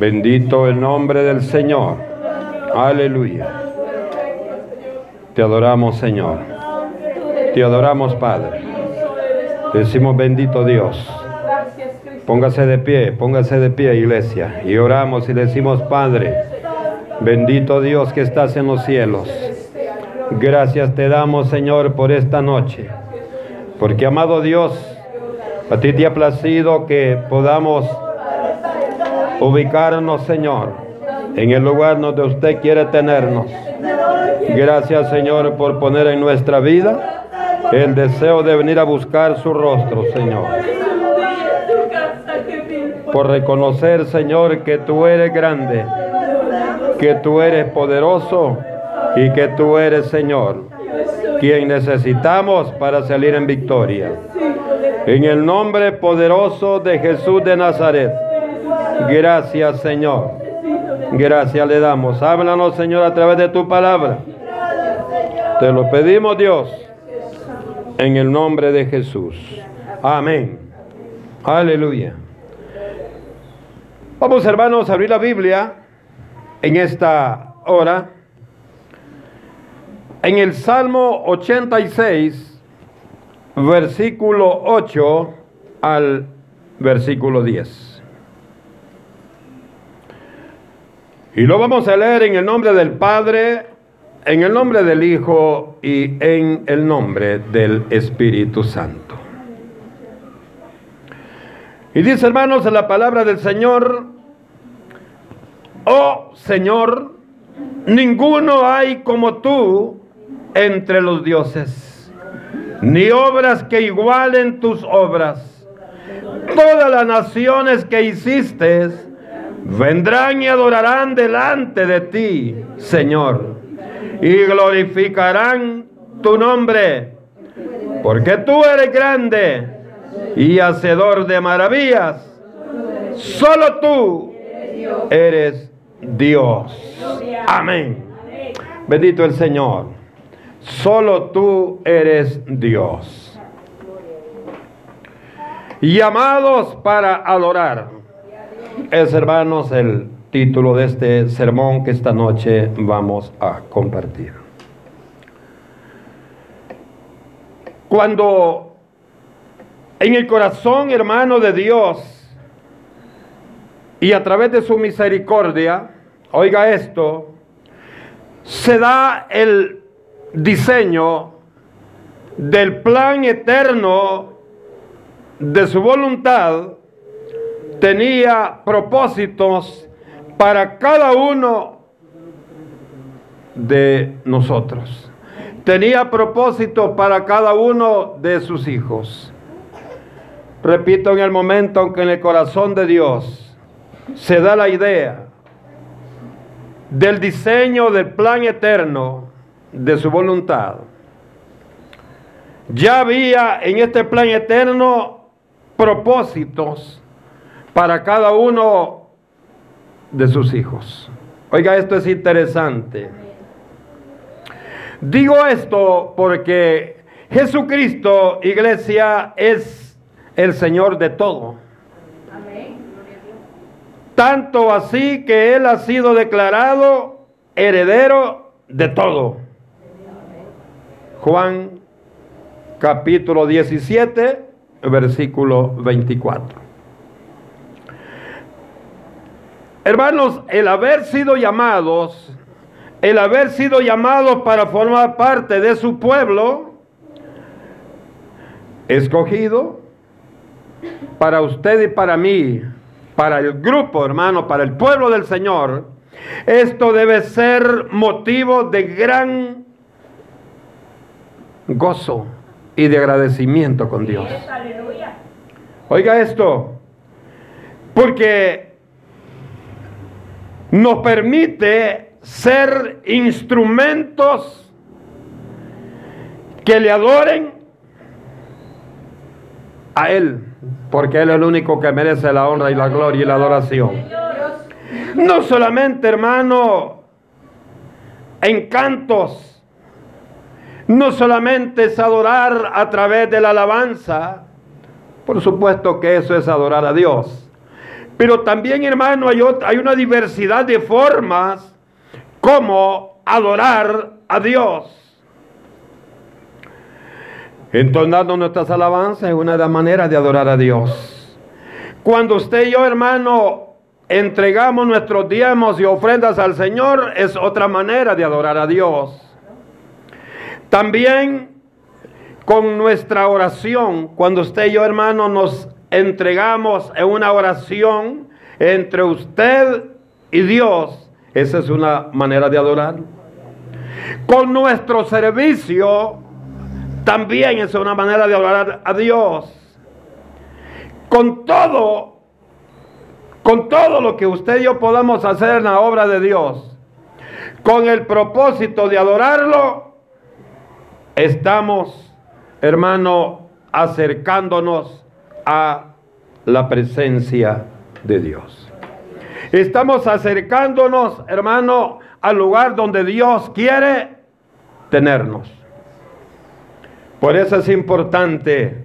Bendito el nombre del Señor. Aleluya. Te adoramos, Señor. Te adoramos, Padre. Decimos bendito Dios. Póngase de pie, póngase de pie, iglesia. Y oramos y decimos, Padre, bendito Dios que estás en los cielos. Gracias te damos, Señor, por esta noche. Porque, amado Dios, a ti te ha placido que podamos ubicarnos, Señor, en el lugar donde usted quiere tenernos. Gracias, Señor, por poner en nuestra vida el deseo de venir a buscar su rostro, Señor. Por reconocer, Señor, que tú eres grande, que tú eres poderoso y que tú eres, Señor, quien necesitamos para salir en victoria. En el nombre poderoso de Jesús de Nazaret. Gracias, Señor. Gracias le damos. Háblanos, Señor, a través de tu palabra. Te lo pedimos, Dios, en el nombre de Jesús. Amén. Aleluya. Vamos, hermanos, a abrir la Biblia en esta hora. En el Salmo 86, versículo 8 al versículo 10. Y lo vamos a leer en el nombre del Padre, en el nombre del Hijo y en el nombre del Espíritu Santo. Y dice hermanos en la palabra del Señor, oh Señor, ninguno hay como tú entre los dioses, ni obras que igualen tus obras. Todas las naciones que hiciste, vendrán y adorarán delante de ti, Señor, y glorificarán tu nombre, porque tú eres grande y hacedor de maravillas. Solo tú eres Dios. Amén. Bendito el Señor. Solo tú eres Dios. Llamados para adorar es, hermanos, el título de este sermón que esta noche vamos a compartir. Cuando en el corazón, hermano de Dios, y a través de su misericordia, oiga esto, se da el diseño del plan eterno de su voluntad tenía propósitos para cada uno de nosotros. Tenía propósito para cada uno de sus hijos. Repito, en el momento en que en el corazón de Dios se da la idea del diseño del plan eterno de su voluntad, ya había en este plan eterno propósitos para cada uno de sus hijos. Oiga, esto es interesante. Digo esto porque Jesucristo, iglesia, es el Señor de todo. Tanto así que Él ha sido declarado heredero de todo. Juan capítulo 17, versículo 24. Hermanos, el haber sido llamados, el haber sido llamados para formar parte de su pueblo, escogido para usted y para mí, para el grupo, hermano, para el pueblo del Señor, esto debe ser motivo de gran gozo y de agradecimiento con Dios. Oiga esto, porque nos permite ser instrumentos que le adoren a Él, porque Él es el único que merece la honra y la gloria y la adoración. No solamente, hermano, en cantos, no solamente es adorar a través de la alabanza, por supuesto que eso es adorar a Dios, Pero también, hermano, hay, hay una diversidad de formas como adorar a Dios. Entonando nuestras alabanzas es una de las maneras de adorar a Dios. Cuando usted y yo, hermano, entregamos nuestros diezmos y ofrendas al Señor, es otra manera de adorar a Dios. También con nuestra oración, cuando usted y yo, hermano, nos entregamos en una oración entre usted y Dios, esa es una manera de adorar. Con nuestro servicio, también es una manera de adorar a Dios. Con todo, con todo lo que usted y yo podamos hacer en la obra de Dios, con el propósito de adorarlo, estamos, hermano, acercándonos a la presencia de Dios. Estamos acercándonos, hermano, al lugar donde Dios quiere tenernos. Por eso es importante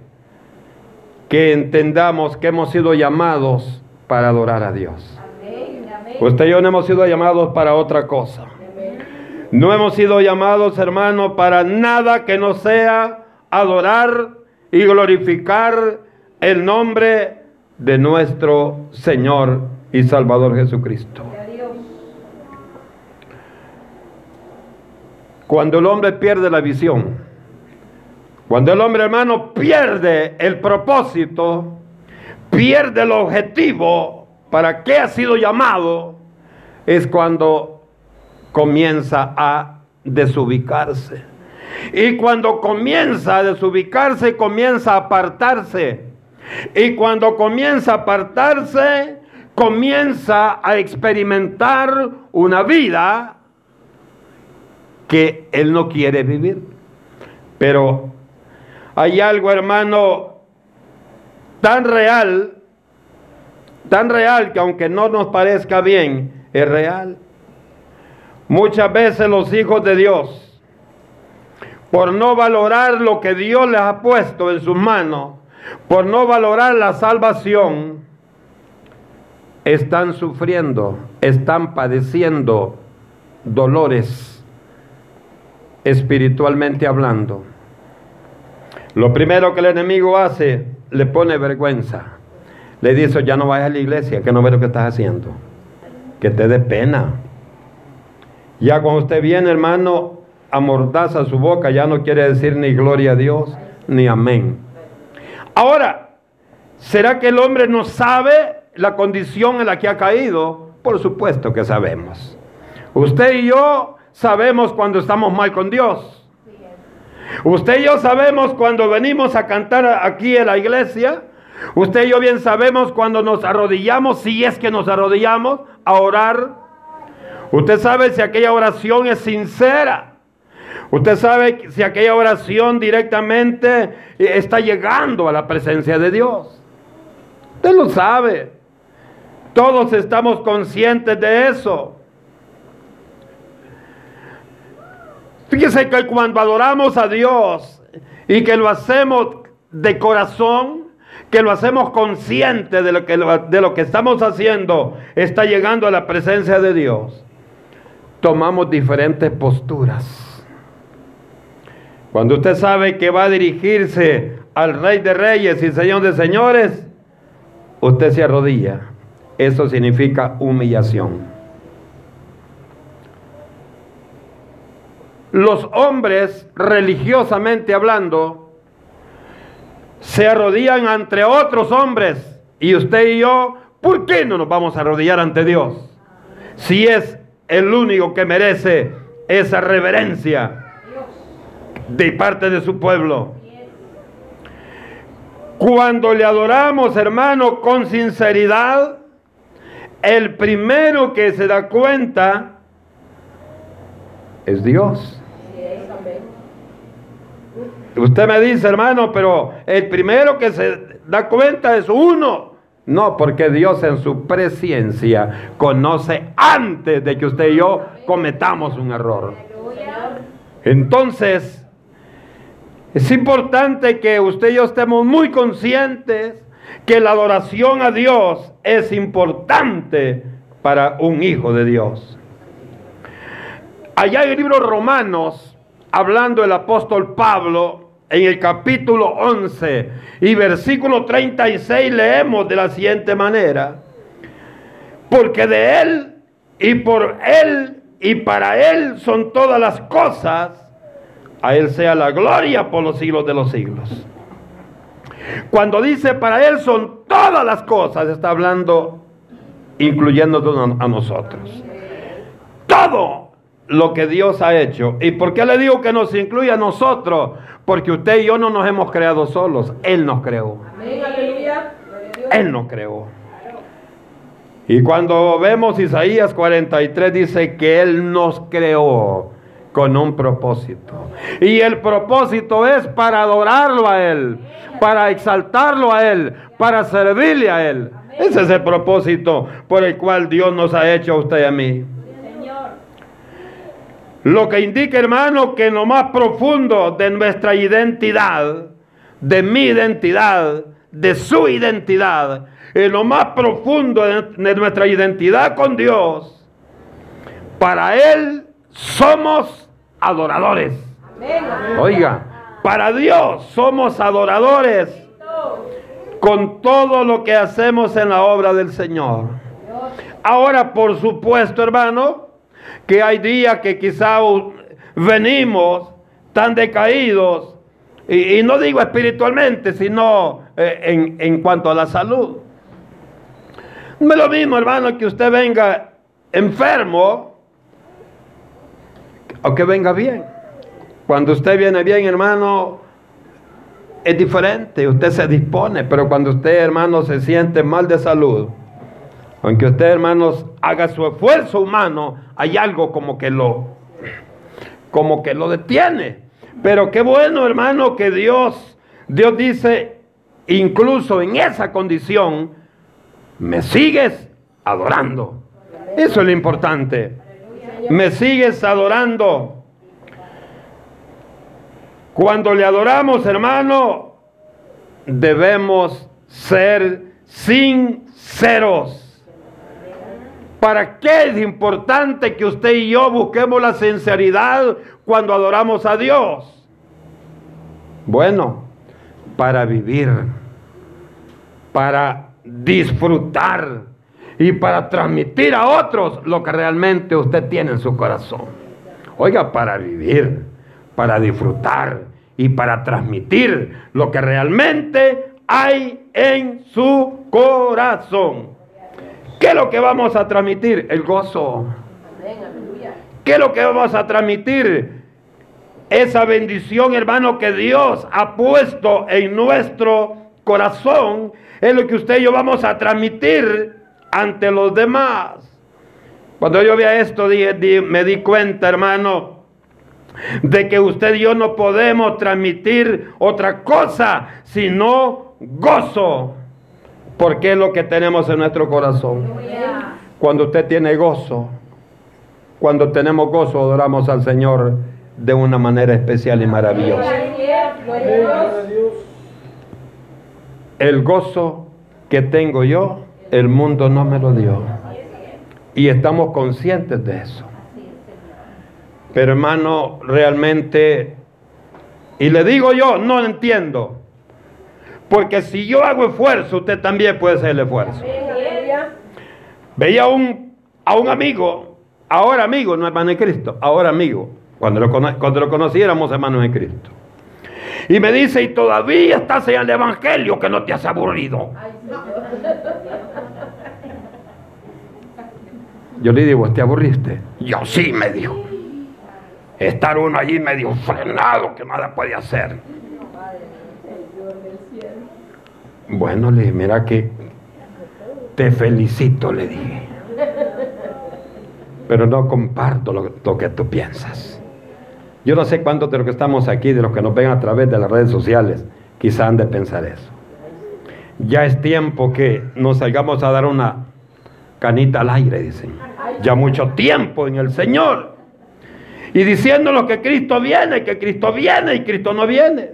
que entendamos que hemos sido llamados para adorar a Dios. Usted y yo no hemos sido llamados para otra cosa. No hemos sido llamados, hermano, para nada que no sea adorar y glorificar el nombre de nuestro Señor y Salvador Jesucristo. Cuando el hombre pierde la visión, cuando el hombre hermano pierde el propósito, pierde el objetivo para qué ha sido llamado, es cuando comienza a desubicarse. Y cuando comienza a desubicarse, comienza a apartarse. Y cuando comienza a apartarse, comienza a experimentar una vida que él no quiere vivir. Pero hay algo, hermano, tan real, tan real que aunque no nos parezca bien, es real. Muchas veces los hijos de Dios, por no valorar lo que Dios les ha puesto en sus manos, por no valorar la salvación, están sufriendo, están padeciendo dolores espiritualmente hablando. Lo primero que el enemigo hace, le pone vergüenza. Le dice, ya no vayas a la iglesia, que no ve lo que estás haciendo. Que te dé pena. Ya cuando usted viene, hermano, amordaza su boca, ya no quiere decir ni gloria a Dios, ni amén. Ahora, ¿será que el hombre no sabe la condición en la que ha caído? Por supuesto que sabemos. Usted y yo sabemos cuando estamos mal con Dios. Usted y yo sabemos cuando venimos a cantar aquí en la iglesia. Usted y yo bien sabemos cuando nos arrodillamos, si es que nos arrodillamos, a orar. Usted sabe si aquella oración es sincera. Usted sabe si aquella oración directamente está llegando a la presencia de Dios. Usted lo sabe. Todos estamos conscientes de eso. Fíjese que cuando adoramos a Dios y que lo hacemos de corazón, que lo hacemos consciente de lo que, de lo que estamos haciendo, está llegando a la presencia de Dios, tomamos diferentes posturas. Cuando usted sabe que va a dirigirse al Rey de Reyes y Señor de Señores, usted se arrodilla. Eso significa humillación. los hombres, religiosamente hablando, se arrodillan ante otros hombres. Y usted y yo, ¿por qué no nos vamos a arrodillar ante Dios? Si es el único que merece esa reverencia de parte de su pueblo. Cuando le adoramos, hermano, con sinceridad, el primero que se da cuenta es Dios. Usted me dice, hermano, pero el primero que se da cuenta es uno. No, porque Dios en su presencia conoce antes de que usted y yo cometamos un error. Entonces, es importante que usted y yo estemos muy conscientes que la adoración a Dios es importante para un hijo de Dios. Allá en el libro Romanos, hablando el apóstol Pablo, en el capítulo 11 y versículo 36 leemos de la siguiente manera, porque de Él y por Él y para Él son todas las cosas, a Él sea la gloria por los siglos de los siglos. Cuando dice para Él son todas las cosas, está hablando incluyendo a nosotros. Todo lo que Dios ha hecho. ¿Y por qué le digo que nos incluye a nosotros? Porque usted y yo no nos hemos creado solos. Él nos creó. Él nos creó. Y cuando vemos Isaías 43 dice que Él nos creó con un propósito. Y el propósito es para adorarlo a Él, para exaltarlo a Él, para servirle a Él. Ese es el propósito por el cual Dios nos ha hecho a usted y a mí. Lo que indica, hermano, que en lo más profundo de nuestra identidad, de mi identidad, de su identidad, en lo más profundo de nuestra identidad con Dios, para Él somos adoradores. Oiga, para Dios somos adoradores con todo lo que hacemos en la obra del Señor. Ahora, por supuesto, hermano, que hay días que quizá venimos tan decaídos, y, no digo espiritualmente, sino eh, en, en cuanto a la salud. No es lo mismo, hermano, que usted venga enfermo o que venga bien. Cuando usted viene bien, hermano, es diferente. Usted se dispone, pero cuando usted, hermano, se siente mal de salud, aunque usted, hermanos, haga su esfuerzo humano, hay algo como que lo, como que lo detiene. Pero qué bueno, hermano, que Dios, Dios dice, incluso en esa condición, me sigues adorando. Eso es lo importante. Me sigues adorando. Cuando le adoramos, hermano, debemos ser sinceros. ¿Para qué es importante que usted y yo busquemos la sinceridad cuando adoramos a Dios? Bueno, para vivir, para disfrutar y para transmitir a otros lo que realmente usted tiene en su corazón. Oiga, para vivir, para disfrutar y para transmitir lo que realmente hay en su corazón. ¿Qué es lo que vamos a transmitir? El gozo. ¿Qué es lo que vamos a transmitir? Esa bendición, hermano, que Dios ha puesto en nuestro corazón es lo que usted y yo vamos a transmitir ante los demás. Cuando yo vi esto, me di cuenta, hermano, de que usted y yo no podemos transmitir otra cosa sino gozo, porque es lo que tenemos en nuestro corazón. Cuando usted tiene gozo, cuando tenemos gozo, adoramos al Señor de una manera especial y maravillosa. El gozo que tengo yo, el mundo no me lo dio. Y estamos conscientes de eso. Pero hermano, realmente, y le digo yo, no entiendo. Porque si yo hago esfuerzo, usted también puede hacer el esfuerzo. Veía a un, a un amigo, ahora amigo, no hermano de Cristo, ahora amigo, cuando lo, cuando lo conociéramos hermanos en Cristo. Y me dice, y todavía estás en el Evangelio que no te has aburrido. Yo le digo, ¿te aburriste? Yo sí, me dijo. Estar uno allí medio frenado que nada puede hacer. Bueno, le dije, mira que te felicito, le dije. Pero no comparto lo, lo que tú piensas. Yo no sé cuántos de los que estamos aquí, de los que nos ven a través de las redes sociales, quizá han de pensar eso. Ya es tiempo que nos salgamos a dar una canita al aire, dicen. Ya mucho tiempo en el Señor. Y diciéndonos que Cristo viene, que Cristo viene y Cristo no viene.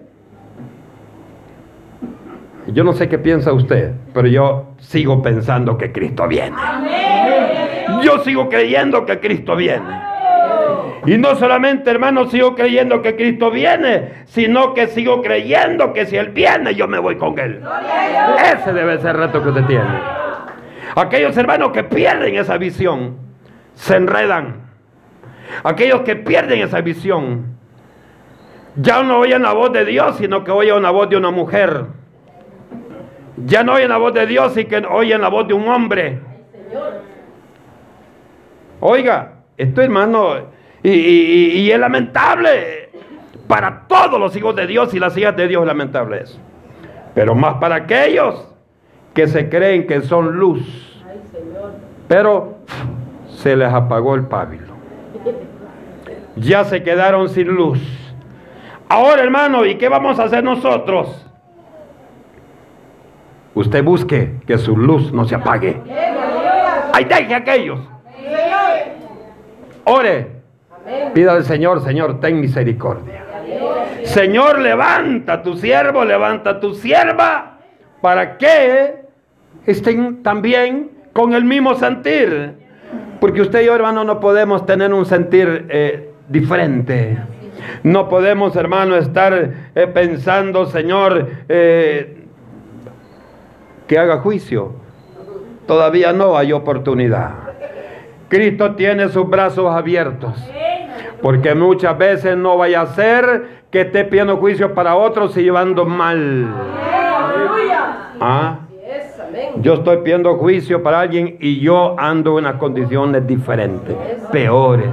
Yo no sé qué piensa usted, pero yo sigo pensando que Cristo viene. Yo sigo creyendo que Cristo viene. Y no solamente, hermano, sigo creyendo que Cristo viene, sino que sigo creyendo que si Él viene, yo me voy con Él. Ese debe ser el reto que usted tiene. Aquellos hermanos que pierden esa visión, se enredan. Aquellos que pierden esa visión, ya no oyen la voz de Dios, sino que oyen la voz de una mujer. Ya no oyen la voz de Dios, y que oyen la voz de un hombre. Oiga, esto hermano, y, es lamentable para todos los hijos de Dios y las hijas de Dios es lamentable eso. Pero más para aquellos que se creen que son luz. Pero se les apagó el pábilo. Ya se quedaron sin luz. Ahora, hermano, ¿y qué vamos a hacer nosotros? Usted busque que su luz no se apague. Ahí deje aquellos. Ore Pida al Señor, Señor, ten misericordia. Señor, levanta a tu siervo, levanta a tu sierva, para que estén también con el mismo sentir. Porque usted y yo, hermano, no podemos tener un sentir eh, diferente. No podemos, hermano, estar eh, pensando, Señor, eh, que haga juicio. Todavía no hay oportunidad. Cristo tiene sus brazos abiertos. Porque muchas veces no vaya a ser que esté pidiendo juicio para otros y llevando mal. ¿Ah? Yo estoy pidiendo juicio para alguien y yo ando en unas condiciones diferentes, peores.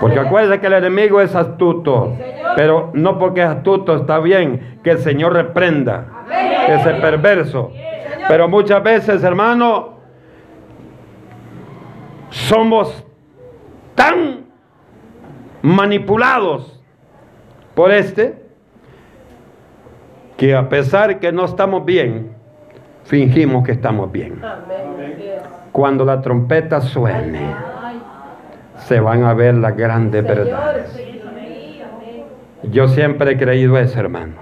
Porque acuérdense que el enemigo es astuto, pero no porque es astuto está bien que el Señor reprenda ese perverso. Pero muchas veces, hermano, somos tan manipulados por este, que a pesar que no estamos bien, fingimos que estamos bien. Cuando la trompeta suene, se van a ver las grandes verdades. Yo siempre he creído eso, hermano.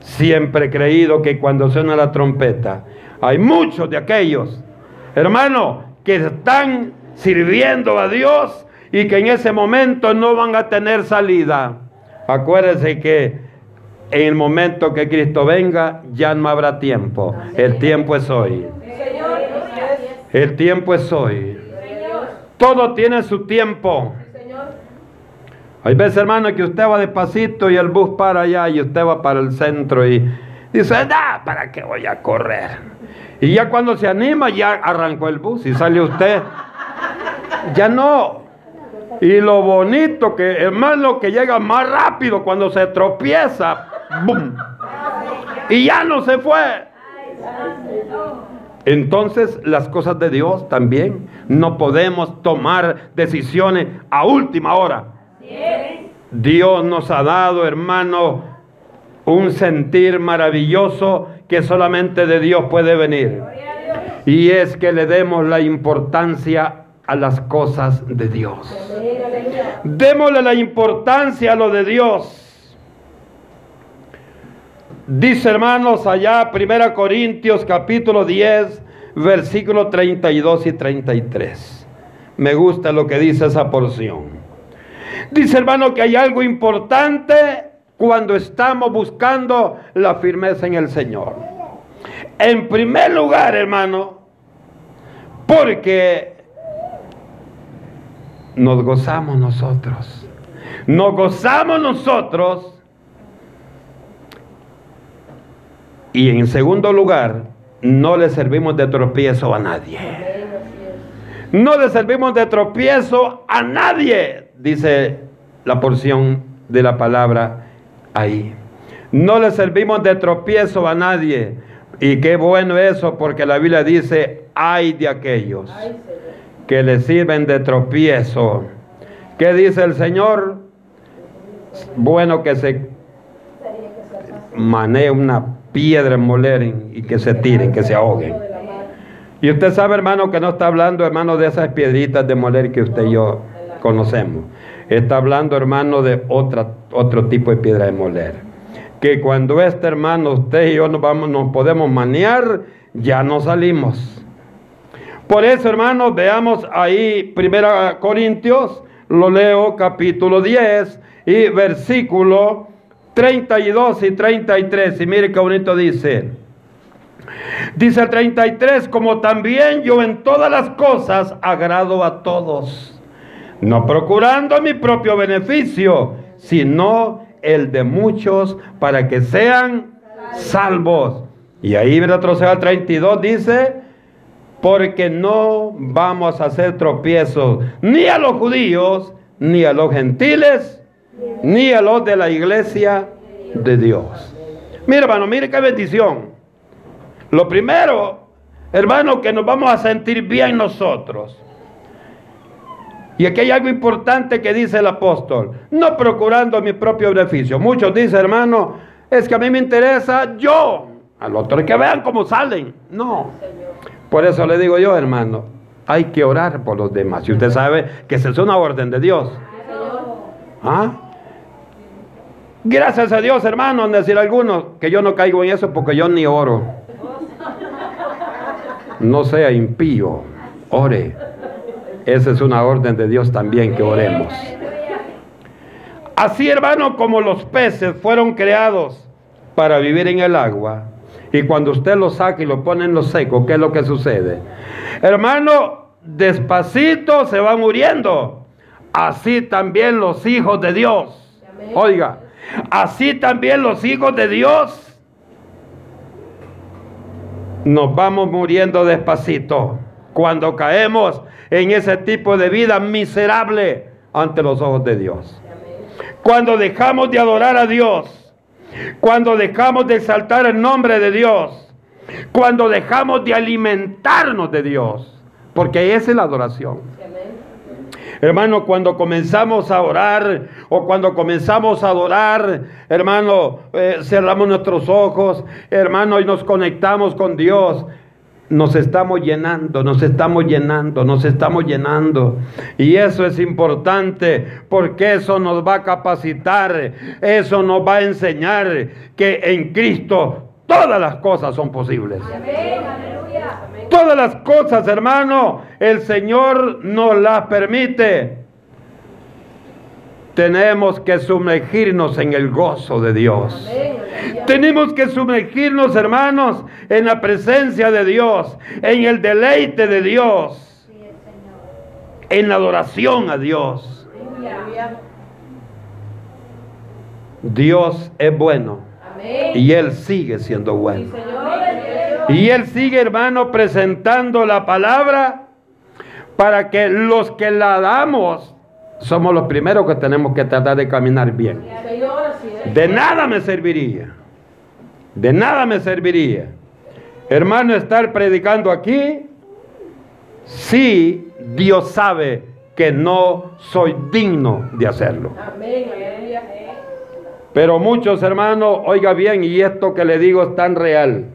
Siempre he creído que cuando suena la trompeta, hay muchos de aquellos, hermano, que están sirviendo a Dios y que en ese momento no van a tener salida. Acuérdense que en el momento que Cristo venga ya no habrá tiempo. El tiempo es hoy. El tiempo es hoy. Todo tiene su tiempo. Hay veces, hermano, que usted va despacito y el bus para allá y usted va para el centro y dice, da, ¿para qué voy a correr? Y ya cuando se anima, ya arrancó el bus y sale usted. Ya no. Y lo bonito que, hermano, que llega más rápido cuando se tropieza. ¡Bum! Y ya no se fue. Entonces las cosas de Dios también no podemos tomar decisiones a última hora. Dios nos ha dado, hermano, un sentir maravilloso que solamente de Dios puede venir. Y es que le demos la importancia a las cosas de Dios. Démosle la importancia a lo de Dios. Dice hermanos allá 1 Corintios capítulo 10 versículo 32 y 33. Me gusta lo que dice esa porción. Dice hermano que hay algo importante cuando estamos buscando la firmeza en el Señor. En primer lugar, hermano, porque nos gozamos nosotros. Nos gozamos nosotros. Y en segundo lugar, no le servimos de tropiezo a nadie. No le servimos de tropiezo a nadie, dice la porción de la palabra ahí. No le servimos de tropiezo a nadie. Y qué bueno eso, porque la Biblia dice, hay de aquellos que le sirven de tropiezo. ¿Qué dice el Señor? Bueno que se manee una piedra en moler y que se tiren, que se ahoguen. Y usted sabe, hermano, que no está hablando, hermano, de esas piedritas de moler que usted y yo conocemos. Está hablando, hermano, de otra, otro tipo de piedra de moler. que cuando este hermano, usted y yo nos, vamos, nos podemos manear, ya no salimos. Por eso, hermanos, veamos ahí, Primera Corintios, lo leo, capítulo 10 y versículo 32 y 33. Y mire qué bonito dice. Dice el 33, como también yo en todas las cosas agrado a todos, no procurando mi propio beneficio, sino el de muchos para que sean salvos. Y ahí retrocede al 32, dice, porque no vamos a hacer tropiezos ni a los judíos, ni a los gentiles, ni a los de la iglesia de Dios. Mira, hermano, mire qué bendición. Lo primero, hermano, que nos vamos a sentir bien nosotros. Y aquí hay algo importante que dice el apóstol, no procurando mi propio beneficio. Muchos dicen, hermano, es que a mí me interesa yo, al otro que vean cómo salen. No. Por eso le digo yo, hermano, hay que orar por los demás. Y usted sabe que esa es una orden de Dios. ¿Ah? Gracias a Dios, hermano, decir algunos que yo no caigo en eso porque yo ni oro. No sea impío, ore. Esa es una orden de Dios también que oremos. Así, hermano, como los peces fueron creados para vivir en el agua, y cuando usted lo saca y lo pone en lo seco, ¿qué es lo que sucede? Hermano, despacito se va muriendo. Así también los hijos de Dios. Oiga, así también los hijos de Dios nos vamos muriendo despacito cuando caemos en ese tipo de vida miserable ante los ojos de Dios. Cuando dejamos de adorar a Dios, cuando dejamos de exaltar el nombre de Dios, cuando dejamos de alimentarnos de Dios, porque esa es la adoración. Hermano, cuando comenzamos a orar o cuando comenzamos a adorar, hermano, eh, cerramos nuestros ojos, hermano, y nos conectamos con Dios nos estamos llenando, nos estamos llenando, nos estamos llenando. Y eso es importante porque eso nos va a capacitar, eso nos va a enseñar que en Cristo todas las cosas son posibles. Todas las cosas, hermano, el Señor nos las permite. Tenemos que sumergirnos en el gozo de Dios. Tenemos que sumergirnos, hermanos, en la presencia de Dios, en el deleite de Dios, en la adoración a Dios. Dios es bueno y Él sigue siendo bueno. Y Él sigue, hermano, presentando la palabra para que los que la damos somos los primeros que tenemos que tratar de caminar bien. De nada me serviría de nada me serviría, hermano, estar predicando aquí si Dios sabe que no soy digno de hacerlo. Pero muchos hermanos, oiga bien, y esto que le digo es tan real.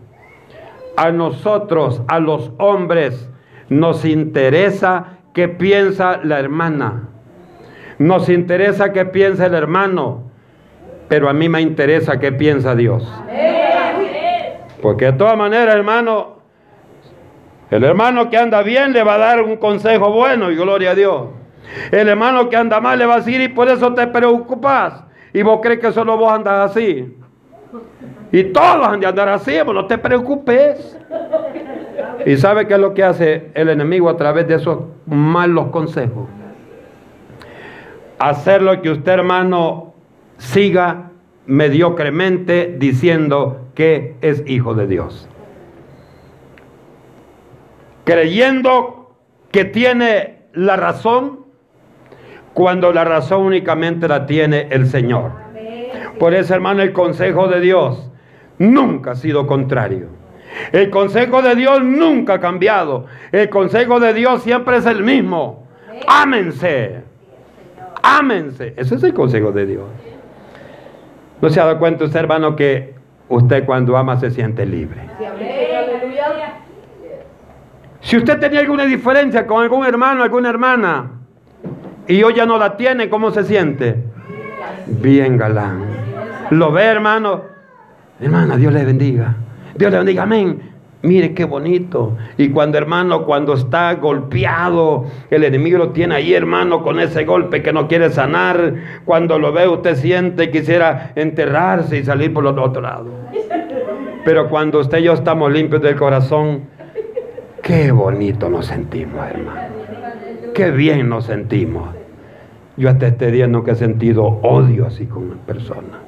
A nosotros, a los hombres, nos interesa qué piensa la hermana. Nos interesa qué piensa el hermano. Pero a mí me interesa qué piensa Dios. Porque de todas maneras, hermano, el hermano que anda bien le va a dar un consejo bueno y gloria a Dios. El hermano que anda mal le va a decir y por eso te preocupas. Y vos crees que solo vos andas así. Y todos han de andar así, pues no te preocupes. Y sabe qué es lo que hace el enemigo a través de esos malos consejos. Hacer lo que usted, hermano, siga mediocremente diciendo que es hijo de Dios. Creyendo que tiene la razón cuando la razón únicamente la tiene el Señor. Por eso, hermano, el consejo de Dios nunca ha sido contrario. El consejo de Dios nunca ha cambiado. El consejo de Dios siempre es el mismo. Ámense. Ámense. Ese es el consejo de Dios. ¿No se ha dado cuenta usted, hermano, que usted cuando ama se siente libre? Si usted tenía alguna diferencia con algún hermano, alguna hermana, y hoy ya no la tiene, ¿cómo se siente? Bien galán. ¿Lo ve, hermano? Hermana, Dios le bendiga. Dios le bendiga, amén. Mire qué bonito. Y cuando hermano, cuando está golpeado, el enemigo lo tiene ahí, hermano, con ese golpe que no quiere sanar. Cuando lo ve, usted siente quisiera enterrarse y salir por el otro lado. Pero cuando usted y yo estamos limpios del corazón, qué bonito nos sentimos, hermano. Qué bien nos sentimos. Yo hasta este día nunca he sentido odio así con una persona.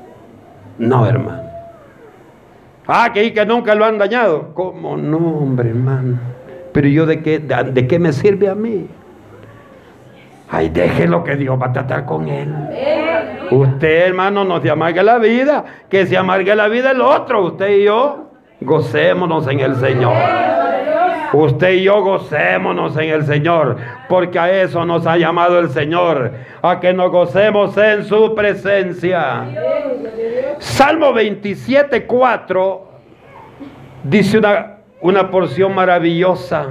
No, hermano. Ah, que, que nunca lo han dañado. ¿Cómo no, hombre, hermano? Pero yo de qué, de, qué me sirve a mí? Ay, déjelo que Dios va a tratar con él. Usted, hermano, no se amargue la vida. Que se amargue la vida el otro. Usted y yo, gocémonos en el Señor. Usted y yo gocémonos en el Señor, porque a eso nos ha llamado el Señor, a que nos gocemos en su presencia. Salmo 27, 4 dice una, una porción maravillosa.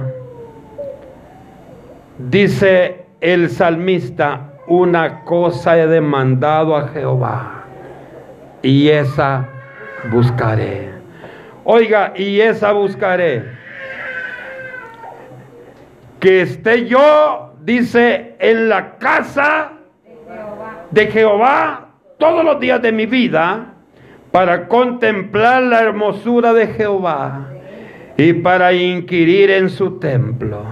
Dice el salmista, una cosa he demandado a Jehová y esa buscaré. Oiga, y esa buscaré que esté yo, dice, en la casa de Jehová todos los días de mi vida para contemplar la hermosura de Jehová y para inquirir en su templo.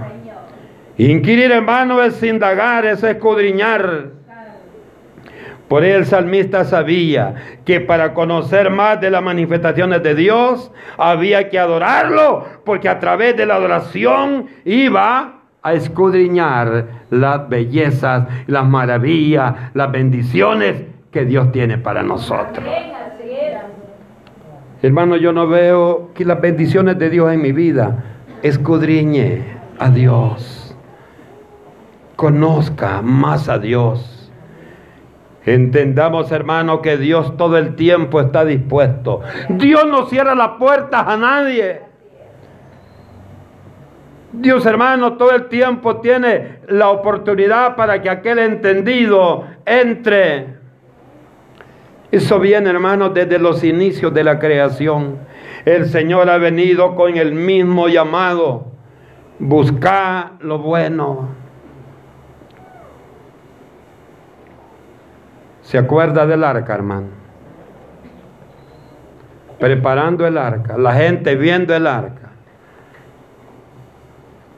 Inquirir, hermano, es indagar, es escudriñar. Por el salmista sabía que para conocer más de las manifestaciones de Dios había que adorarlo, porque a través de la adoración iba a escudriñar las bellezas, las maravillas, las bendiciones que Dios tiene para nosotros. Hermano, yo no veo que las bendiciones de Dios en mi vida escudriñe a Dios. Conozca más a Dios. Entendamos, hermano, que Dios todo el tiempo está dispuesto. Dios no cierra las puertas a nadie. Dios hermano todo el tiempo tiene la oportunidad para que aquel entendido entre. Eso viene hermano desde los inicios de la creación. El Señor ha venido con el mismo llamado. Buscar lo bueno. ¿Se acuerda del arca, hermano? Preparando el arca, la gente viendo el arca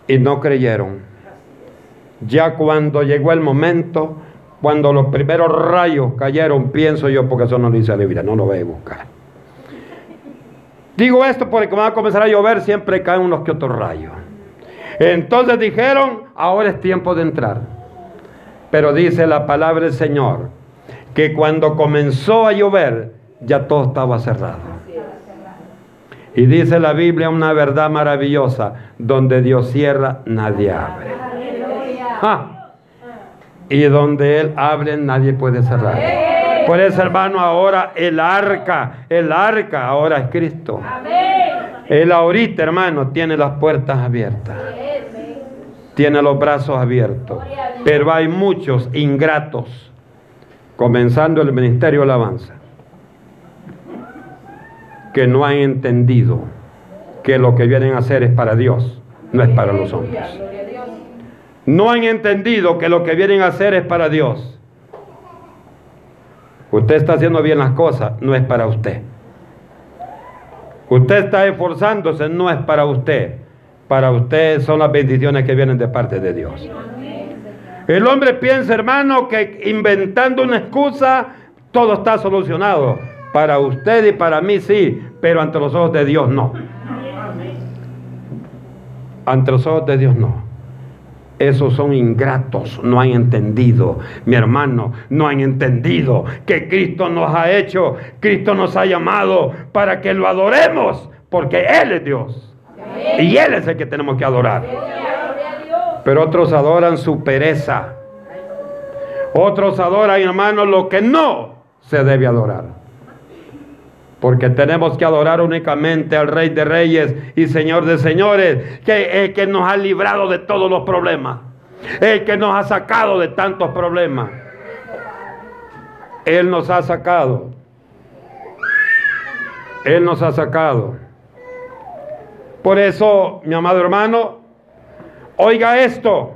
y no creyeron. Ya cuando llegó el momento, cuando los primeros rayos cayeron, pienso yo, porque eso no dice la Biblia, no lo voy a buscar. Digo esto porque como va a comenzar a llover, siempre caen unos que otros rayos. Entonces dijeron, ahora es tiempo de entrar. Pero dice la palabra del Señor, que cuando comenzó a llover, ya todo estaba cerrado. Y dice la Biblia una verdad maravillosa, donde Dios cierra, nadie abre. Y donde Él abre, nadie puede cerrar. Por eso, hermano, ahora el arca, el arca ahora es Cristo. Él ahorita, hermano, tiene las puertas abiertas. Tiene los brazos abiertos. Pero hay muchos ingratos, comenzando el ministerio de alabanza que no han entendido que lo que vienen a hacer es para Dios, no es para los hombres. No han entendido que lo que vienen a hacer es para Dios. Usted está haciendo bien las cosas, no es para usted. Usted está esforzándose, no es para usted. Para usted son las bendiciones que vienen de parte de Dios. El hombre piensa, hermano, que inventando una excusa, todo está solucionado. Para usted y para mí sí, pero ante los ojos de Dios no. Ante los ojos de Dios no. Esos son ingratos, no han entendido, mi hermano, no han entendido que Cristo nos ha hecho, Cristo nos ha llamado para que lo adoremos, porque Él es Dios. Y Él es el que tenemos que adorar. Pero otros adoran su pereza. Otros adoran, hermano, lo que no se debe adorar. Porque tenemos que adorar únicamente al Rey de Reyes y Señor de Señores, que, que nos ha librado de todos los problemas, el que nos ha sacado de tantos problemas. Él nos ha sacado. Él nos ha sacado. Por eso, mi amado hermano, oiga esto.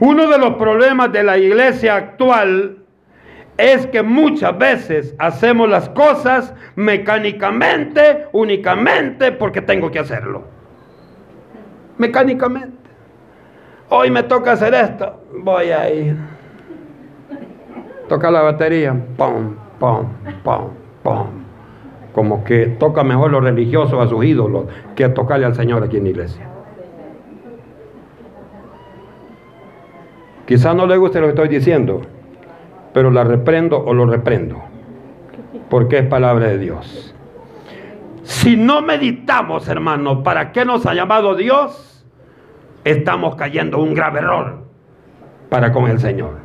Uno de los problemas de la iglesia actual es que muchas veces hacemos las cosas mecánicamente, únicamente porque tengo que hacerlo. Mecánicamente. Hoy me toca hacer esto, voy a ir. Toca la batería, pum, pum, pum, pum. Como que toca mejor los religiosos a sus ídolos que tocarle al Señor aquí en la iglesia. Quizás no le guste lo que estoy diciendo, pero la reprendo o lo reprendo, porque es palabra de Dios. Si no meditamos, hermano, ¿para qué nos ha llamado Dios? Estamos cayendo un grave error para con el Señor.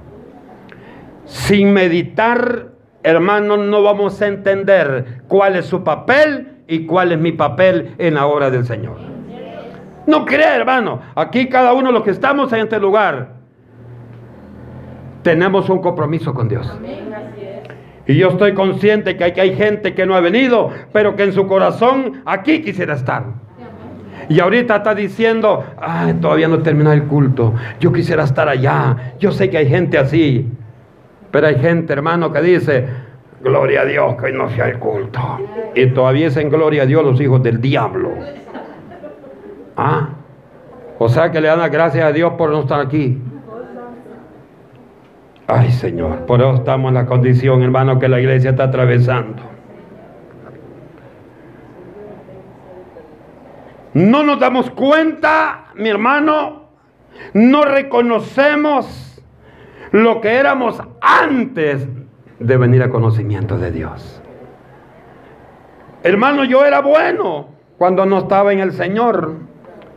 Sin meditar, hermano, no vamos a entender cuál es su papel y cuál es mi papel en la obra del Señor. No crea, hermano, aquí cada uno de los que estamos en este lugar, tenemos un compromiso con Dios. Y yo estoy consciente que hay, hay gente que no ha venido, pero que en su corazón aquí quisiera estar. Y ahorita está diciendo, Ay, todavía no termina el culto, yo quisiera estar allá. Yo sé que hay gente así, pero hay gente, hermano, que dice, gloria a Dios que hoy no sea el culto. Y todavía es en gloria a Dios los hijos del diablo. ¿Ah? O sea que le dan las gracias a Dios por no estar aquí. Ay Señor, por eso estamos en la condición, hermano, que la iglesia está atravesando. No nos damos cuenta, mi hermano, no reconocemos lo que éramos antes de venir a conocimiento de Dios. Hermano, yo era bueno cuando no estaba en el Señor.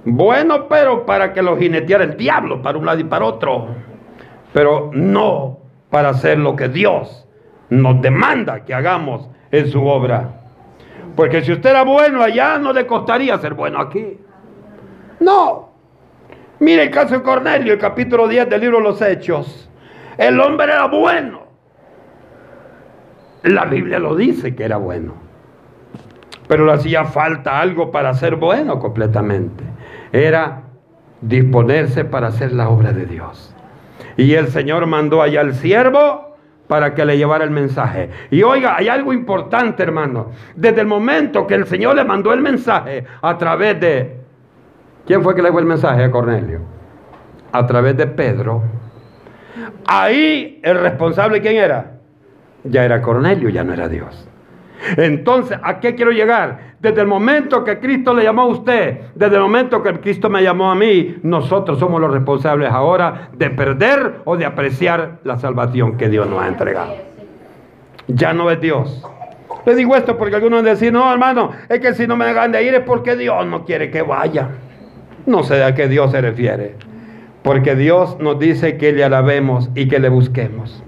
Bueno, pero para que lo jineteara el diablo para un lado y para otro pero no para hacer lo que Dios nos demanda que hagamos en su obra. Porque si usted era bueno allá, no le costaría ser bueno aquí. No. Mire el caso de Cornelio, el capítulo 10 del libro de los Hechos. El hombre era bueno. La Biblia lo dice que era bueno. Pero le hacía falta algo para ser bueno completamente. Era disponerse para hacer la obra de Dios. Y el Señor mandó allá al siervo para que le llevara el mensaje. Y oiga, hay algo importante, hermano. Desde el momento que el Señor le mandó el mensaje a través de... ¿Quién fue que le dio el mensaje a Cornelio? A través de Pedro. Ahí el responsable, ¿quién era? Ya era Cornelio, ya no era Dios. Entonces, ¿a qué quiero llegar? Desde el momento que Cristo le llamó a usted, desde el momento que Cristo me llamó a mí, nosotros somos los responsables ahora de perder o de apreciar la salvación que Dios nos ha entregado. Ya no es Dios. Le digo esto porque algunos decir, no hermano, es que si no me hagan de ir es porque Dios no quiere que vaya. No sé a qué Dios se refiere. Porque Dios nos dice que le alabemos y que le busquemos.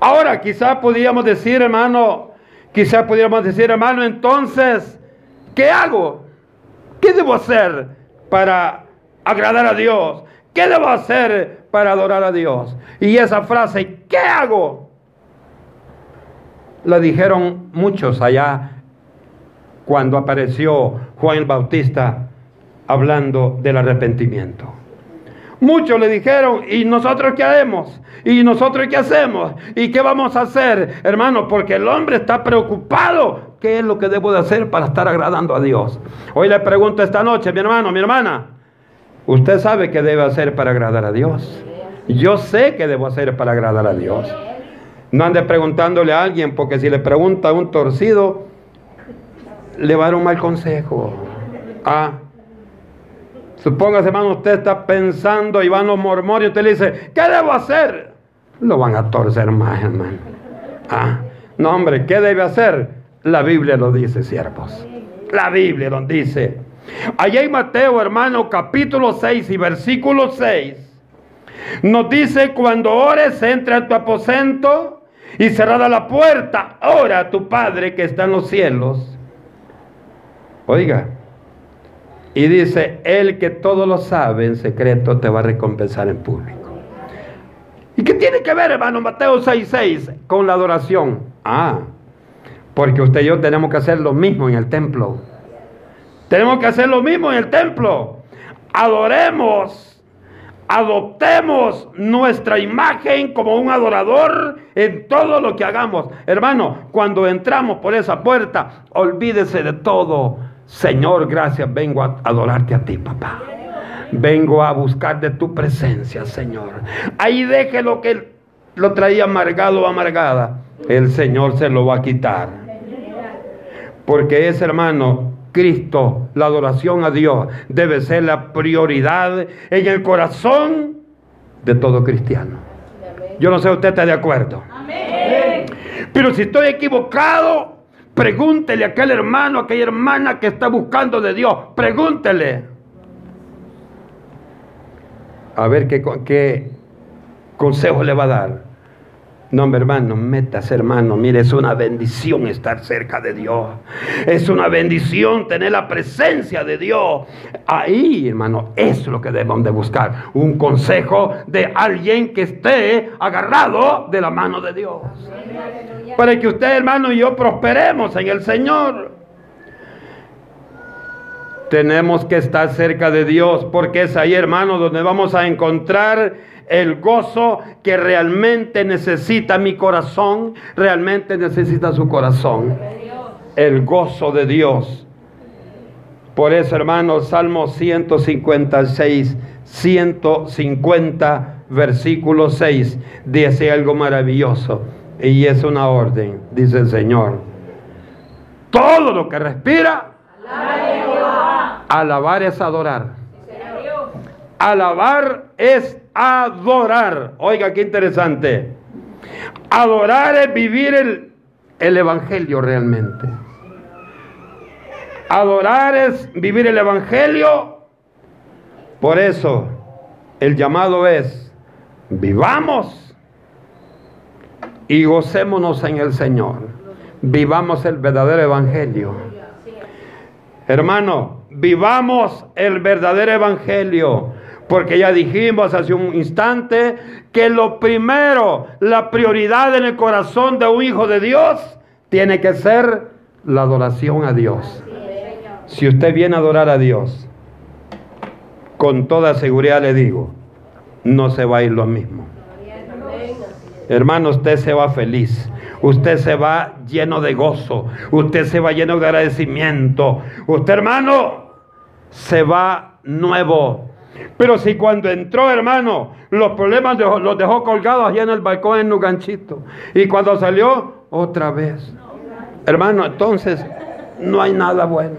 Ahora, quizás podríamos decir, hermano, quizás podríamos decir, hermano, entonces, ¿qué hago? ¿Qué debo hacer para agradar a Dios? ¿Qué debo hacer para adorar a Dios? Y esa frase, ¿qué hago? La dijeron muchos allá cuando apareció Juan el Bautista hablando del arrepentimiento. Muchos le dijeron, ¿y nosotros qué haremos? ¿Y nosotros qué hacemos? ¿Y qué vamos a hacer, hermano? Porque el hombre está preocupado. ¿Qué es lo que debo de hacer para estar agradando a Dios? Hoy le pregunto esta noche, mi hermano, mi hermana, ¿usted sabe qué debe hacer para agradar a Dios? Yo sé qué debo hacer para agradar a Dios. No ande preguntándole a alguien, porque si le pregunta a un torcido, le va a dar un mal consejo. Ah, Supóngase, hermano, usted está pensando y van los mormores y usted le dice, ¿qué debo hacer? lo van a torcer más, hermano. Ah, no, hombre, ¿qué debe hacer? La Biblia lo dice, siervos. La Biblia lo dice. Allá en Mateo, hermano, capítulo 6 y versículo 6, nos dice, cuando ores, entra a tu aposento y cerrada la puerta, ora a tu Padre que está en los cielos. Oiga, y dice, el que todo lo sabe en secreto te va a recompensar en público. ¿Y qué tiene que ver, hermano, Mateo 6:6 con la adoración? Ah, Porque usted y yo tenemos que hacer lo mismo en el templo. Tenemos que hacer lo mismo en el templo. Adoremos, adoptemos nuestra imagen como un adorador en todo lo que hagamos. Hermano, cuando entramos por esa puerta, olvídese de todo. Señor, gracias, vengo a adorarte a ti, papá. Vengo a buscar de tu presencia, Señor. Ahí deje lo que lo traía amargado o amargada. El Señor se lo va a quitar. Porque es, hermano, Cristo, la adoración a Dios, debe ser la prioridad en el corazón de todo cristiano. Yo no sé si usted está de acuerdo. Pero si estoy equivocado, pregúntele a aquel hermano, a aquella hermana que está buscando de Dios. Pregúntele. A ver qué, qué consejo le va a dar. No, mi hermano, metas, hermano. Mire, es una bendición estar cerca de Dios. Es una bendición tener la presencia de Dios. Ahí, hermano, es lo que debemos de buscar. Un consejo de alguien que esté agarrado de la mano de Dios. Para que usted, hermano, y yo prosperemos en el Señor. Tenemos que estar cerca de Dios porque es ahí, hermano, donde vamos a encontrar el gozo que realmente necesita mi corazón, realmente necesita su corazón. El gozo de Dios. Por eso, hermanos, Salmo 156, 150, versículo 6, dice algo maravilloso. Y es una orden, dice el Señor. Todo lo que respira, alabar es adorar. Alabar es adorar. Oiga, qué interesante. Adorar es vivir el, el Evangelio realmente. Adorar es vivir el Evangelio. Por eso el llamado es, vivamos y gocémonos en el Señor. Vivamos el verdadero Evangelio. Hermano, vivamos el verdadero Evangelio. Porque ya dijimos hace un instante que lo primero, la prioridad en el corazón de un hijo de Dios, tiene que ser la adoración a Dios. Si usted viene a adorar a Dios, con toda seguridad le digo, no se va a ir lo mismo. Hermano, usted se va feliz. Usted se va lleno de gozo. Usted se va lleno de agradecimiento. Usted, hermano, se va nuevo pero si cuando entró, hermano, los problemas los dejó colgados allá en el balcón en un ganchito. Y cuando salió, otra vez. Hermano, entonces no hay nada bueno.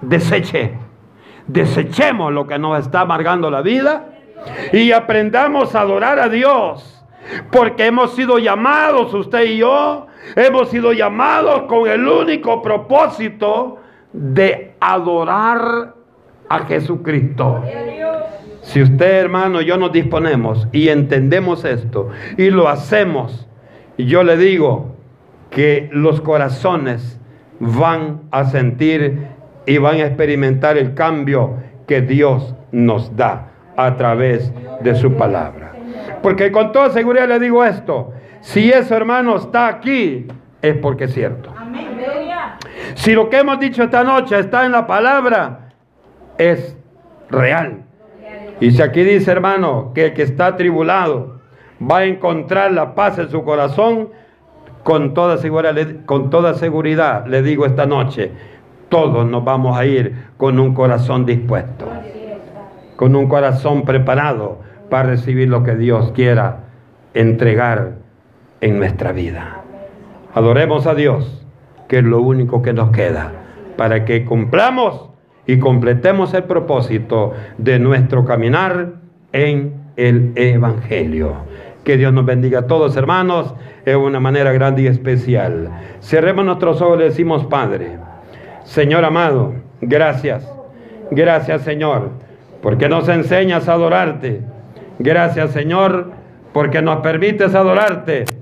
Deseche. Desechemos lo que nos está amargando la vida y aprendamos a adorar a Dios. Porque hemos sido llamados, usted y yo, hemos sido llamados con el único propósito de adorar a Jesucristo. Si usted, hermano, yo nos disponemos y entendemos esto y lo hacemos, yo le digo que los corazones van a sentir y van a experimentar el cambio que Dios nos da a través de su palabra. Porque con toda seguridad le digo esto, si eso hermano está aquí, es porque es cierto. Si lo que hemos dicho esta noche está en la palabra, es real. Y si aquí dice, hermano, que el que está tribulado va a encontrar la paz en su corazón, con toda seguridad, con toda seguridad le digo esta noche, todos nos vamos a ir con un corazón dispuesto, con un corazón preparado para recibir lo que Dios quiera entregar en nuestra vida. Adoremos a Dios, que es lo único que nos queda, para que cumplamos y completemos el propósito de nuestro caminar en el Evangelio. Que Dios nos bendiga a todos, hermanos, de una manera grande y especial. Cerremos nuestros ojos y decimos, Padre, Señor amado, gracias. Gracias, Señor, porque nos enseñas a adorarte. Gracias, Señor, porque nos permites adorarte